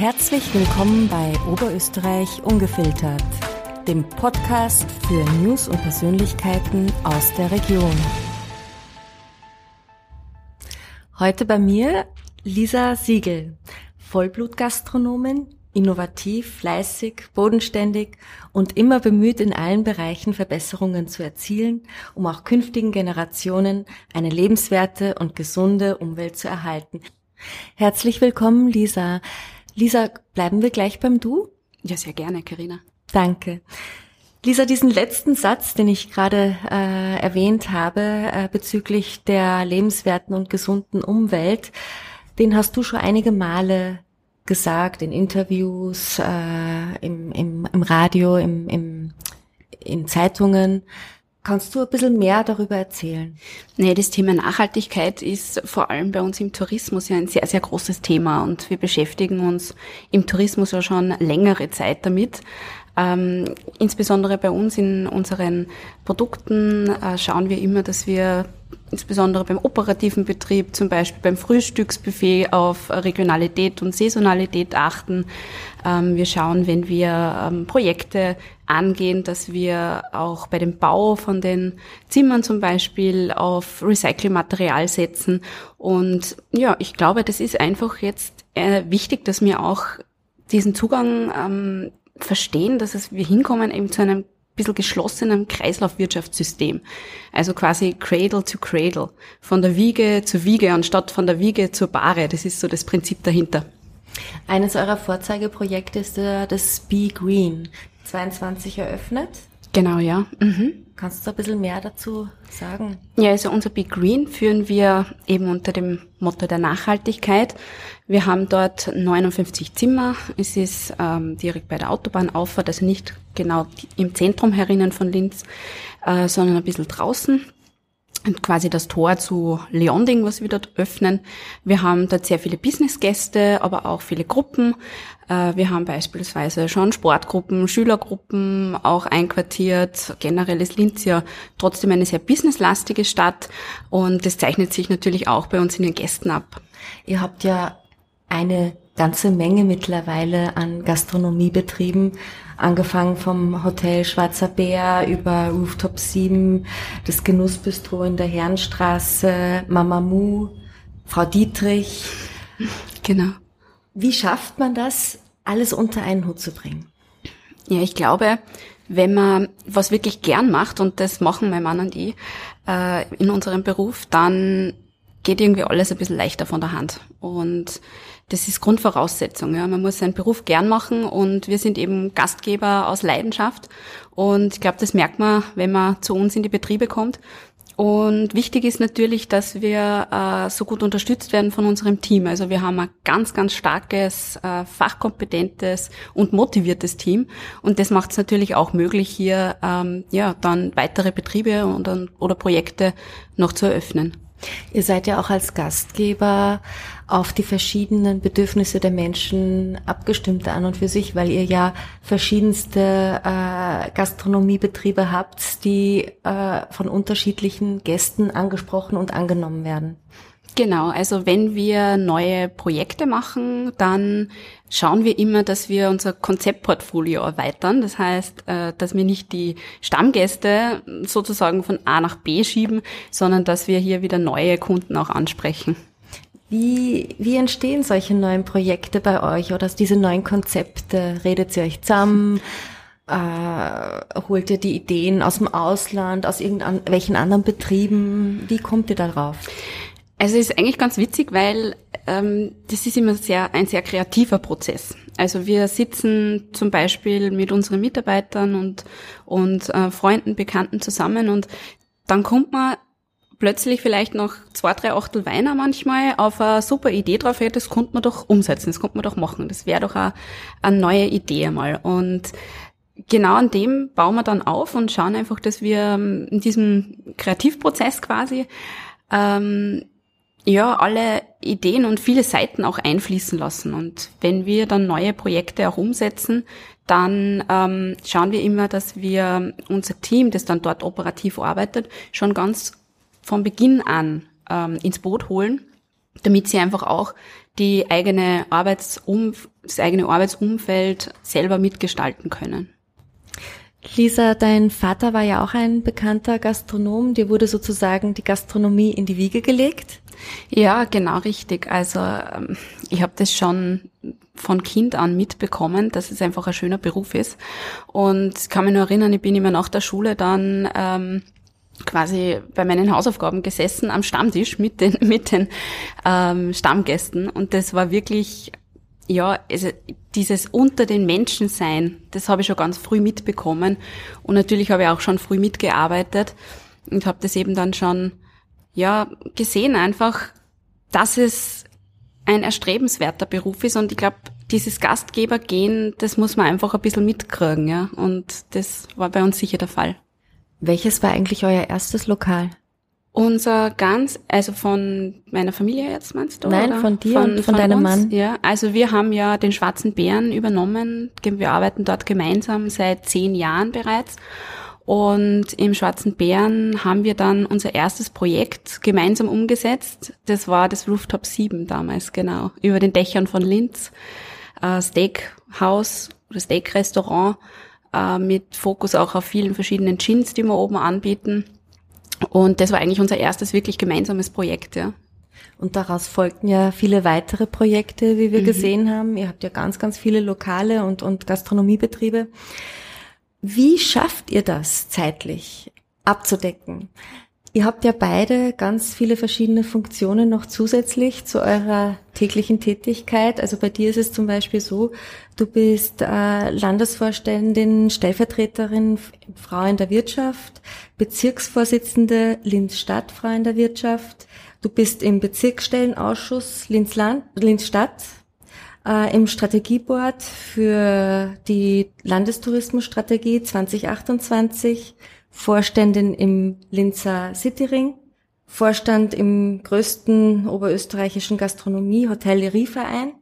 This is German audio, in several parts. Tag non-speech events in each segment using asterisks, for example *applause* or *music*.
Herzlich willkommen bei Oberösterreich Ungefiltert, dem Podcast für News und Persönlichkeiten aus der Region. Heute bei mir Lisa Siegel, Vollblutgastronomin, innovativ, fleißig, bodenständig und immer bemüht, in allen Bereichen Verbesserungen zu erzielen, um auch künftigen Generationen eine lebenswerte und gesunde Umwelt zu erhalten. Herzlich willkommen, Lisa. Lisa, bleiben wir gleich beim Du? Ja, sehr gerne, Karina. Danke. Lisa, diesen letzten Satz, den ich gerade äh, erwähnt habe äh, bezüglich der lebenswerten und gesunden Umwelt, den hast du schon einige Male gesagt in Interviews, äh, im, im, im Radio, im, im, in Zeitungen. Kannst du ein bisschen mehr darüber erzählen? Nee, das Thema Nachhaltigkeit ist vor allem bei uns im Tourismus ja ein sehr, sehr großes Thema und wir beschäftigen uns im Tourismus ja schon längere Zeit damit. Ähm, insbesondere bei uns in unseren Produkten äh, schauen wir immer, dass wir insbesondere beim operativen Betrieb, zum Beispiel beim Frühstücksbuffet auf Regionalität und Saisonalität achten. Ähm, wir schauen, wenn wir ähm, Projekte angehen, dass wir auch bei dem Bau von den Zimmern zum Beispiel auf Recyclingmaterial setzen. Und ja, ich glaube, das ist einfach jetzt äh, wichtig, dass wir auch diesen Zugang ähm, verstehen, dass es wir hinkommen eben zu einem bisschen geschlossenen Kreislaufwirtschaftssystem. Also quasi Cradle to Cradle. Von der Wiege zur Wiege anstatt von der Wiege zur Bahre. Das ist so das Prinzip dahinter. Eines eurer Vorzeigeprojekte ist das Be Green. 22 eröffnet. Genau, ja. Mhm. Kannst du ein bisschen mehr dazu sagen? Ja, also unser Be Green führen wir eben unter dem Motto der Nachhaltigkeit. Wir haben dort 59 Zimmer. Es ist ähm, direkt bei der Autobahnauffahrt, also nicht genau im Zentrum herinnen von Linz, äh, sondern ein bisschen draußen quasi das Tor zu Leonding, was wir dort öffnen. Wir haben dort sehr viele Businessgäste, aber auch viele Gruppen. Äh, wir haben beispielsweise schon Sportgruppen, Schülergruppen auch einquartiert. Generell ist Linz ja trotzdem eine sehr businesslastige Stadt und das zeichnet sich natürlich auch bei uns in den Gästen ab. Ihr habt ja eine ganze Menge mittlerweile an Gastronomiebetrieben, angefangen vom Hotel Schwarzer Bär über Rooftop 7, das Genussbistro in der Herrenstraße, Mamamoo, Frau Dietrich. Genau. Wie schafft man das, alles unter einen Hut zu bringen? Ja, ich glaube, wenn man was wirklich gern macht, und das machen mein Mann und ich äh, in unserem Beruf, dann geht irgendwie alles ein bisschen leichter von der Hand. Und das ist Grundvoraussetzung. Ja. Man muss seinen Beruf gern machen und wir sind eben Gastgeber aus Leidenschaft. Und ich glaube, das merkt man, wenn man zu uns in die Betriebe kommt. Und wichtig ist natürlich, dass wir äh, so gut unterstützt werden von unserem Team. Also wir haben ein ganz, ganz starkes, äh, fachkompetentes und motiviertes Team. Und das macht es natürlich auch möglich, hier ähm, ja dann weitere Betriebe und, oder Projekte noch zu eröffnen. Ihr seid ja auch als Gastgeber auf die verschiedenen Bedürfnisse der Menschen abgestimmt an und für sich, weil ihr ja verschiedenste äh, Gastronomiebetriebe habt, die äh, von unterschiedlichen Gästen angesprochen und angenommen werden. Genau, also wenn wir neue Projekte machen, dann schauen wir immer, dass wir unser Konzeptportfolio erweitern. Das heißt, äh, dass wir nicht die Stammgäste sozusagen von A nach B schieben, sondern dass wir hier wieder neue Kunden auch ansprechen. Wie, wie entstehen solche neuen Projekte bei euch oder diese neuen Konzepte? Redet ihr euch zusammen? Äh, holt ihr die Ideen aus dem Ausland, aus irgendwelchen anderen Betrieben? Wie kommt ihr darauf? Also es ist eigentlich ganz witzig, weil ähm, das ist immer sehr ein sehr kreativer Prozess. Also wir sitzen zum Beispiel mit unseren Mitarbeitern und und äh, Freunden, Bekannten zusammen und dann kommt man plötzlich vielleicht noch zwei, drei Achtel Weiner manchmal auf eine super Idee drauf, ja, das konnte man doch umsetzen, das konnte man doch machen. Das wäre doch eine, eine neue Idee einmal. Und genau an dem bauen wir dann auf und schauen einfach, dass wir ähm, in diesem Kreativprozess quasi ähm, ja, alle Ideen und viele Seiten auch einfließen lassen. Und wenn wir dann neue Projekte auch umsetzen, dann ähm, schauen wir immer, dass wir unser Team, das dann dort operativ arbeitet, schon ganz von Beginn an ähm, ins Boot holen, damit sie einfach auch die eigene Arbeitsum das eigene Arbeitsumfeld selber mitgestalten können. Lisa, dein Vater war ja auch ein bekannter Gastronom. Dir wurde sozusagen die Gastronomie in die Wiege gelegt. Ja, genau richtig. Also ähm, ich habe das schon von Kind an mitbekommen, dass es einfach ein schöner Beruf ist. Und ich kann mich nur erinnern, ich bin immer nach der Schule dann ähm, quasi bei meinen Hausaufgaben gesessen am Stammtisch mit den *laughs* mit den ähm, Stammgästen und das war wirklich ja, also dieses unter den Menschen sein, das habe ich schon ganz früh mitbekommen. Und natürlich habe ich auch schon früh mitgearbeitet und habe das eben dann schon, ja, gesehen einfach, dass es ein erstrebenswerter Beruf ist. Und ich glaube, dieses Gastgebergehen, das muss man einfach ein bisschen mitkriegen, ja. Und das war bei uns sicher der Fall. Welches war eigentlich euer erstes Lokal? Unser ganz, also von meiner Familie jetzt meinst du? Nein, oder? von dir von, und von, von deinem uns? Mann. Ja, also wir haben ja den Schwarzen Bären übernommen. Wir arbeiten dort gemeinsam seit zehn Jahren bereits. Und im Schwarzen Bären haben wir dann unser erstes Projekt gemeinsam umgesetzt. Das war das Rooftop 7 damals, genau. Über den Dächern von Linz. Äh, Steakhouse oder Steakrestaurant äh, mit Fokus auch auf vielen verschiedenen Gins, die wir oben anbieten. Und das war eigentlich unser erstes wirklich gemeinsames Projekt, ja. Und daraus folgten ja viele weitere Projekte, wie wir mhm. gesehen haben. Ihr habt ja ganz, ganz viele Lokale und, und Gastronomiebetriebe. Wie schafft ihr das zeitlich abzudecken? Ihr habt ja beide ganz viele verschiedene Funktionen noch zusätzlich zu eurer täglichen Tätigkeit. Also bei dir ist es zum Beispiel so, du bist äh, Landesvorständin, Stellvertreterin Frau in der Wirtschaft, Bezirksvorsitzende Linz-Stadt Frau in der Wirtschaft. Du bist im Bezirksstellenausschuss Linz-Land, Linz-Stadt, äh, im Strategieboard für die Landestourismusstrategie 2028 Vorständin im Linzer Cityring, Vorstand im größten oberösterreichischen Gastronomie-Hotellerieverein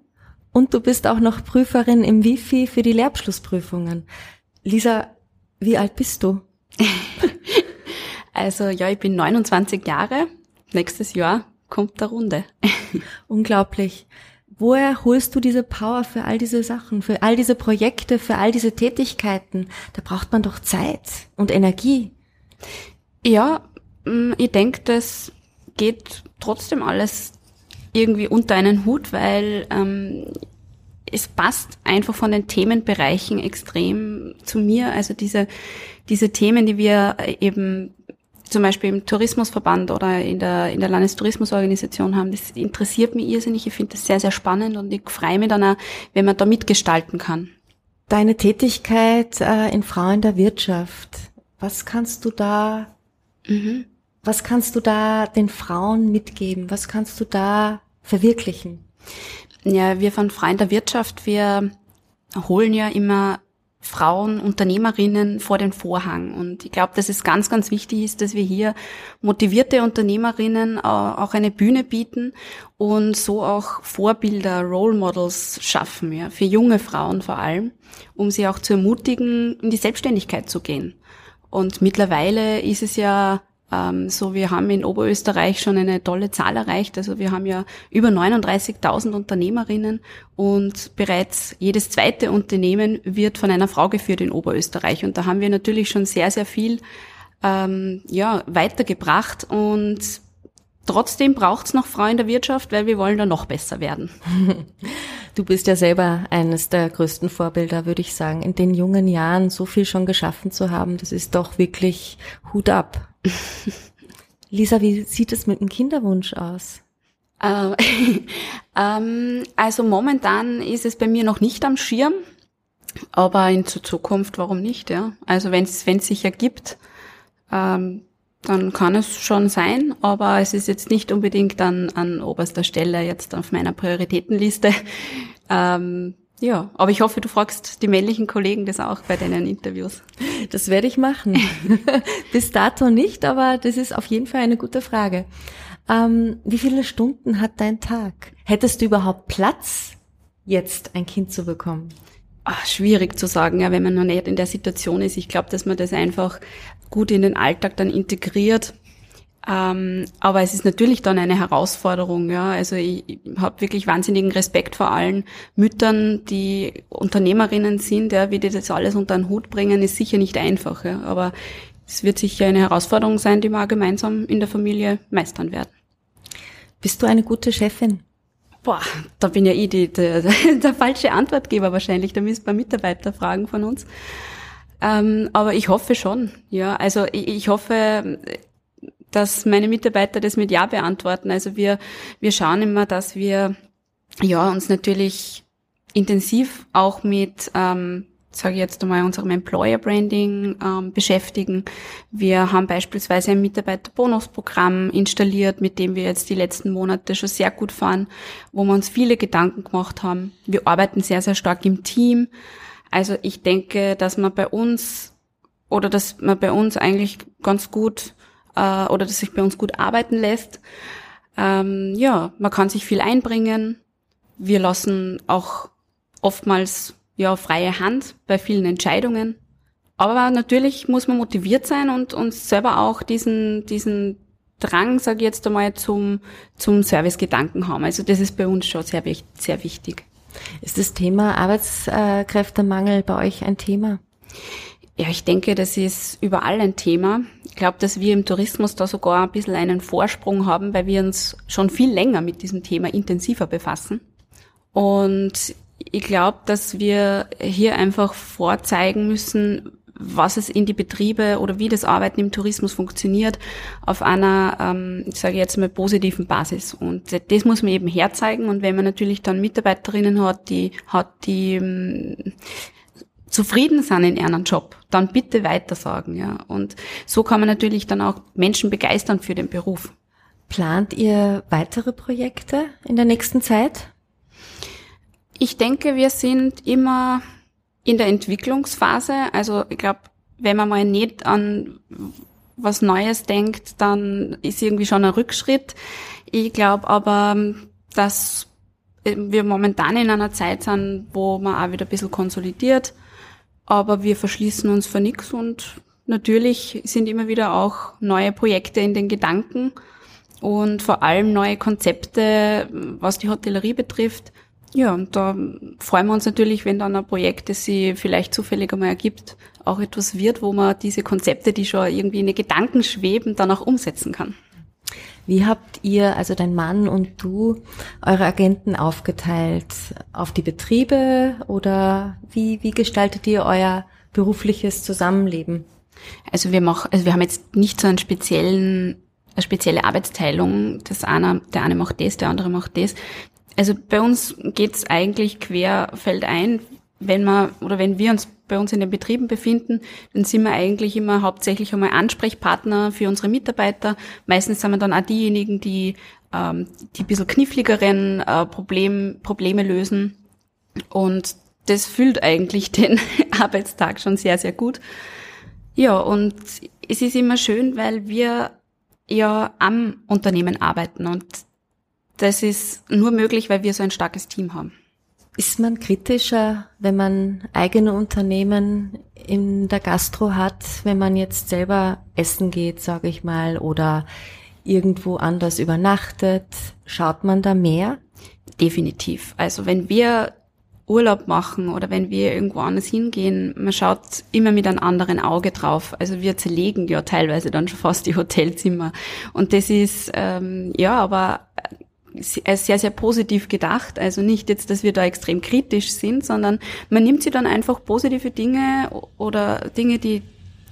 und du bist auch noch Prüferin im Wifi für die Lehrabschlussprüfungen. Lisa, wie alt bist du? *laughs* also ja, ich bin 29 Jahre. Nächstes Jahr kommt der Runde. Unglaublich woher holst du diese Power für all diese Sachen, für all diese Projekte, für all diese Tätigkeiten? Da braucht man doch Zeit und Energie. Ja, mm, ich denke, das geht trotzdem alles irgendwie unter einen Hut, weil ähm, es passt einfach von den Themenbereichen extrem zu mir. Also diese, diese Themen, die wir eben zum Beispiel im Tourismusverband oder in der, in der Landestourismusorganisation haben, das interessiert mich irrsinnig. Ich finde das sehr, sehr spannend und ich freue mich dann auch, wenn man da mitgestalten kann. Deine Tätigkeit äh, in Frauen der Wirtschaft, was kannst du da, mhm. was kannst du da den Frauen mitgeben? Was kannst du da verwirklichen? Ja, wir von Frauen der Wirtschaft, wir holen ja immer Frauen, Unternehmerinnen vor den Vorhang. Und ich glaube, dass es ganz, ganz wichtig ist, dass wir hier motivierte Unternehmerinnen auch eine Bühne bieten und so auch Vorbilder, Role Models schaffen, ja, für junge Frauen vor allem, um sie auch zu ermutigen, in die Selbstständigkeit zu gehen. Und mittlerweile ist es ja ähm, so, wir haben in Oberösterreich schon eine tolle Zahl erreicht. Also wir haben ja über 39.000 Unternehmerinnen und bereits jedes zweite Unternehmen wird von einer Frau geführt in Oberösterreich. Und da haben wir natürlich schon sehr, sehr viel ähm, ja, weitergebracht und Trotzdem braucht's noch Frauen in der Wirtschaft, weil wir wollen da noch besser werden. *laughs* Du bist ja selber eines der größten Vorbilder, würde ich sagen. In den jungen Jahren so viel schon geschaffen zu haben, das ist doch wirklich Hut ab. *laughs* Lisa, wie sieht es mit dem Kinderwunsch aus? Äh, *laughs* ähm, also momentan ist es bei mir noch nicht am Schirm, aber in Zukunft warum nicht, ja? Also wenn es sich ergibt, ähm, dann kann es schon sein, aber es ist jetzt nicht unbedingt an, an oberster Stelle jetzt auf meiner Prioritätenliste. *laughs* Ähm, ja, aber ich hoffe, du fragst die männlichen Kollegen das auch bei deinen Interviews. Das werde ich machen. *laughs* Bis dato nicht, aber das ist auf jeden Fall eine gute Frage. Ähm, wie viele Stunden hat dein Tag? Hättest du überhaupt Platz, jetzt ein Kind zu bekommen? Ach, schwierig zu sagen, ja, wenn man noch nicht in der Situation ist. Ich glaube, dass man das einfach gut in den Alltag dann integriert. Ähm, aber es ist natürlich dann eine Herausforderung, ja. Also ich, ich habe wirklich wahnsinnigen Respekt vor allen Müttern, die Unternehmerinnen sind, ja, wie die das alles unter den Hut bringen, ist sicher nicht einfach, ja. Aber es wird sicher eine Herausforderung sein, die wir auch gemeinsam in der Familie meistern werden. Bist du eine gute Chefin? Boah, da bin ja ich die, der, *laughs* der falsche Antwortgeber wahrscheinlich. Da müsst ihr Mitarbeiter fragen von uns. Ähm, aber ich hoffe schon, ja. Also ich, ich hoffe, dass meine Mitarbeiter das mit Ja beantworten. Also wir, wir schauen immer, dass wir ja uns natürlich intensiv auch mit ähm, sage ich jetzt einmal, unserem Employer Branding ähm, beschäftigen. Wir haben beispielsweise ein Mitarbeiterbonusprogramm installiert, mit dem wir jetzt die letzten Monate schon sehr gut fahren, wo wir uns viele Gedanken gemacht haben. Wir arbeiten sehr, sehr stark im Team. Also ich denke, dass man bei uns oder dass man bei uns eigentlich ganz gut äh, oder dass sich bei uns gut arbeiten lässt. Ähm, ja, man kann sich viel einbringen. Wir lassen auch oftmals ja freie Hand bei vielen Entscheidungen. Aber natürlich muss man motiviert sein und uns selber auch diesen diesen Drang, sage ich jetzt einmal, zum zum Servicegedanken haben. Also das ist bei uns schon sehr sehr wichtig. Ist das Thema Arbeitskräftemangel bei euch ein Thema? Ja, ich denke, das ist überall ein Thema. Ich glaube, dass wir im Tourismus da sogar ein bisschen einen Vorsprung haben, weil wir uns schon viel länger mit diesem Thema intensiver befassen. Und ich glaube, dass wir hier einfach vorzeigen müssen, was es in die Betriebe oder wie das Arbeiten im Tourismus funktioniert, auf einer, ähm, ich sage jetzt mal, positiven Basis. Und das muss man eben herzeigen. Und wenn man natürlich dann Mitarbeiterinnen hat, die hat, die ähm, zufrieden sind in ihrem Job, dann bitte weitersagen, ja. Und so kann man natürlich dann auch Menschen begeistern für den Beruf. Plant ihr weitere Projekte in der nächsten Zeit? Ich denke, wir sind immer in der Entwicklungsphase. Also ich glaube, wenn man mal nicht an was Neues denkt, dann ist irgendwie schon ein Rückschritt. Ich glaube aber, dass wir momentan in einer Zeit sind, wo man auch wieder ein bisschen konsolidiert, aber wir verschließen uns für nichts und natürlich sind immer wieder auch neue Projekte in den Gedanken und vor allem neue Konzepte, was die Hotellerie betrifft. Ja, und da freuen wir uns natürlich, wenn dann ein Projekt, das sich vielleicht zufällig einmal ergibt, auch etwas wird, wo man diese Konzepte, die schon irgendwie in den Gedanken schweben, dann auch umsetzen kann. Wie habt ihr, also dein Mann und du, eure Agenten aufgeteilt? Auf die Betriebe oder wie, wie gestaltet ihr euer berufliches Zusammenleben? Also wir machen, also wir haben jetzt nicht so einen speziellen eine spezielle Arbeitsteilung. Das eine, der eine macht das, der andere macht das. Also bei uns geht's eigentlich querfeldein. Wenn man oder wenn wir uns bei uns in den Betrieben befinden, dann sind wir eigentlich immer hauptsächlich einmal Ansprechpartner für unsere Mitarbeiter. Meistens sind wir dann auch diejenigen, die ähm, die ein bisschen kniffligeren äh, Problem, Probleme lösen. Und das fühlt eigentlich *laughs* den Arbeitstag schon sehr, sehr gut. Ja, und es ist immer schön, weil wir ja am Unternehmen arbeiten und das ist nur möglich, weil wir so ein starkes Team haben. Ist man kritischer, wenn man eigene Unternehmen in der Gastro hat, wenn man jetzt selber essen geht, sage ich mal, oder irgendwo anders übernachtet? Schaut man da mehr? Definitiv. Also wenn wir Urlaub machen oder wenn wir irgendwo anders hingehen, man schaut immer mit einem anderen Auge drauf. Also wir zerlegen ja teilweise dann schon fast die Hotelzimmer. Und das ist, ähm, ja, aber sehr, sehr positiv gedacht. Also nicht jetzt, dass wir da extrem kritisch sind, sondern man nimmt sie dann einfach positive Dinge oder Dinge, die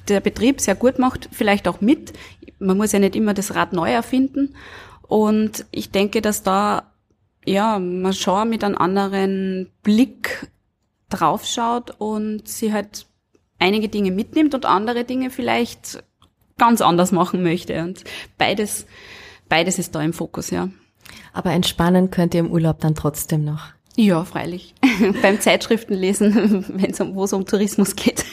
der Betrieb sehr gut macht, vielleicht auch mit. Man muss ja nicht immer das Rad neu erfinden. Und ich denke, dass da, ja, man schon mit einem anderen Blick draufschaut und sie halt einige Dinge mitnimmt und andere Dinge vielleicht ganz anders machen möchte. Und beides, beides ist da im Fokus, ja. Aber entspannen könnt ihr im Urlaub dann trotzdem noch. Ja, freilich. *laughs* Beim Zeitschriftenlesen, *laughs* wenn's um, wo es um Tourismus geht.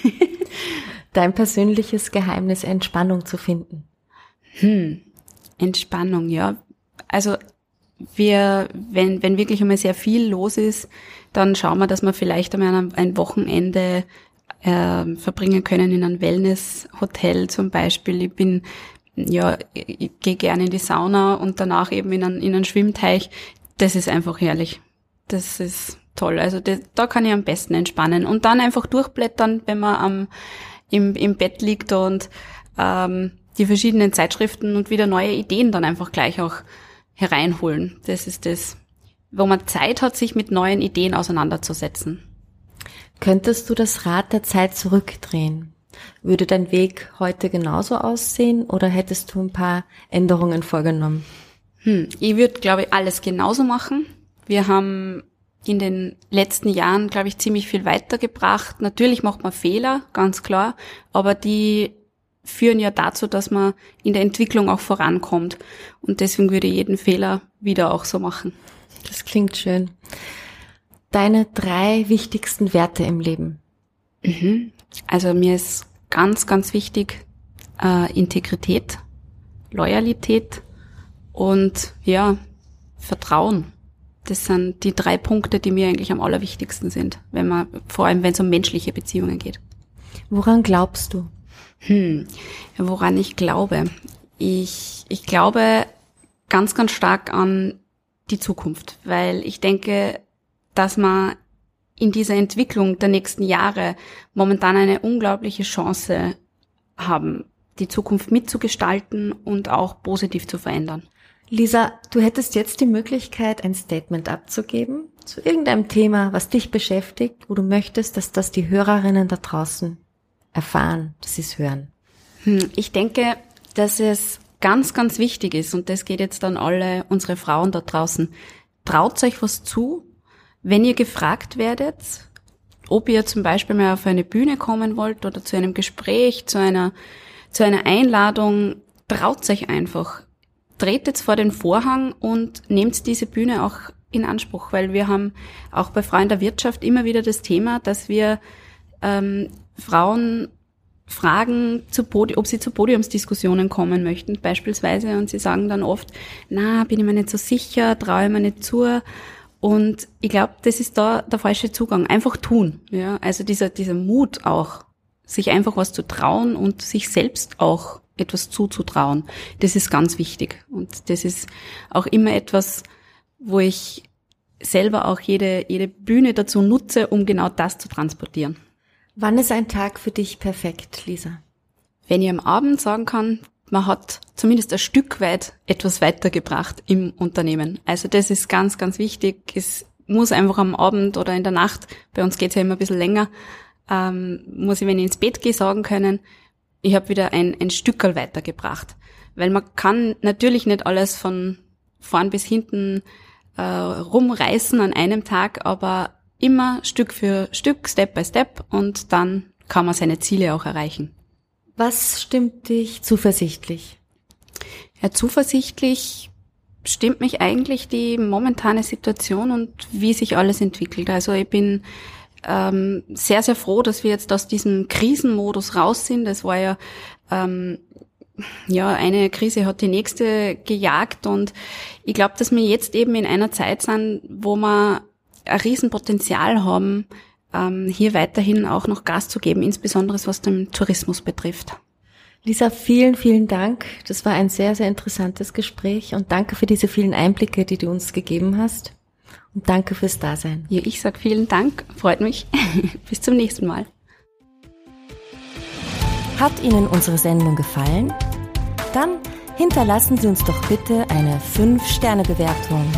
*laughs* Dein persönliches Geheimnis, Entspannung zu finden. Hm, Entspannung, ja. Also wir, wenn, wenn wirklich einmal sehr viel los ist, dann schauen wir, dass wir vielleicht einmal ein Wochenende äh, verbringen können in einem Wellness-Hotel zum Beispiel. Ich bin ja, ich gehe gerne in die Sauna und danach eben in einen, in einen Schwimmteich. Das ist einfach herrlich. Das ist toll. Also das, da kann ich am besten entspannen. Und dann einfach durchblättern, wenn man am, im, im Bett liegt und ähm, die verschiedenen Zeitschriften und wieder neue Ideen dann einfach gleich auch hereinholen. Das ist das, wo man Zeit hat, sich mit neuen Ideen auseinanderzusetzen. Könntest du das Rad der Zeit zurückdrehen? Würde dein Weg heute genauso aussehen oder hättest du ein paar Änderungen vorgenommen? Hm, ich würde, glaube ich, alles genauso machen. Wir haben in den letzten Jahren, glaube ich, ziemlich viel weitergebracht. Natürlich macht man Fehler, ganz klar, aber die führen ja dazu, dass man in der Entwicklung auch vorankommt. Und deswegen würde ich jeden Fehler wieder auch so machen. Das klingt schön. Deine drei wichtigsten Werte im Leben. Mhm. Also mir ist ganz, ganz wichtig äh, Integrität, Loyalität und ja, Vertrauen. Das sind die drei Punkte, die mir eigentlich am allerwichtigsten sind, wenn man, vor allem wenn es um menschliche Beziehungen geht. Woran glaubst du? Hm, woran ich glaube. Ich, ich glaube ganz, ganz stark an die Zukunft, weil ich denke, dass man in dieser Entwicklung der nächsten Jahre momentan eine unglaubliche Chance haben, die Zukunft mitzugestalten und auch positiv zu verändern. Lisa, du hättest jetzt die Möglichkeit, ein Statement abzugeben zu irgendeinem Thema, was dich beschäftigt, wo du möchtest, dass das die Hörerinnen da draußen erfahren, dass sie es hören. Hm, ich denke, dass es ganz, ganz wichtig ist, und das geht jetzt an alle unsere Frauen da draußen, traut euch was zu, wenn ihr gefragt werdet, ob ihr zum Beispiel mal auf eine Bühne kommen wollt oder zu einem Gespräch, zu einer, zu einer Einladung, traut euch einfach. Tretet vor den Vorhang und nehmt diese Bühne auch in Anspruch, weil wir haben auch bei Frauen der Wirtschaft immer wieder das Thema, dass wir ähm, Frauen fragen, zu Podi ob sie zu Podiumsdiskussionen kommen möchten, beispielsweise, und sie sagen dann oft, na, bin ich mir nicht so sicher, traue ich mir nicht zu. Und ich glaube, das ist da der falsche Zugang. Einfach tun. Ja, also dieser, dieser Mut auch, sich einfach was zu trauen und sich selbst auch etwas zuzutrauen. Das ist ganz wichtig. Und das ist auch immer etwas, wo ich selber auch jede, jede Bühne dazu nutze, um genau das zu transportieren. Wann ist ein Tag für dich perfekt, Lisa? Wenn ich am Abend sagen kann, man hat zumindest ein Stück weit etwas weitergebracht im Unternehmen. Also das ist ganz, ganz wichtig. Es muss einfach am Abend oder in der Nacht, bei uns geht's ja immer ein bisschen länger, ähm, muss ich, wenn ich ins Bett gehe, sagen können, ich habe wieder ein, ein Stückerl weitergebracht. Weil man kann natürlich nicht alles von vorn bis hinten äh, rumreißen an einem Tag, aber immer Stück für Stück, Step by Step und dann kann man seine Ziele auch erreichen. Was stimmt dich zuversichtlich? Ja, zuversichtlich stimmt mich eigentlich die momentane Situation und wie sich alles entwickelt. Also ich bin ähm, sehr, sehr froh, dass wir jetzt aus diesem Krisenmodus raus sind. Es war ja ähm, ja, eine Krise hat die nächste gejagt und ich glaube, dass wir jetzt eben in einer Zeit sind, wo wir ein Riesenpotenzial haben, ähm, hier weiterhin auch noch Gas zu geben, insbesondere was den Tourismus betrifft. Lisa, vielen, vielen Dank. Das war ein sehr, sehr interessantes Gespräch und danke für diese vielen Einblicke, die du uns gegeben hast. Und danke fürs Dasein. Ja, ich sag vielen Dank. Freut mich. *laughs* Bis zum nächsten Mal. Hat Ihnen unsere Sendung gefallen? Dann hinterlassen Sie uns doch bitte eine 5-Sterne-Bewertung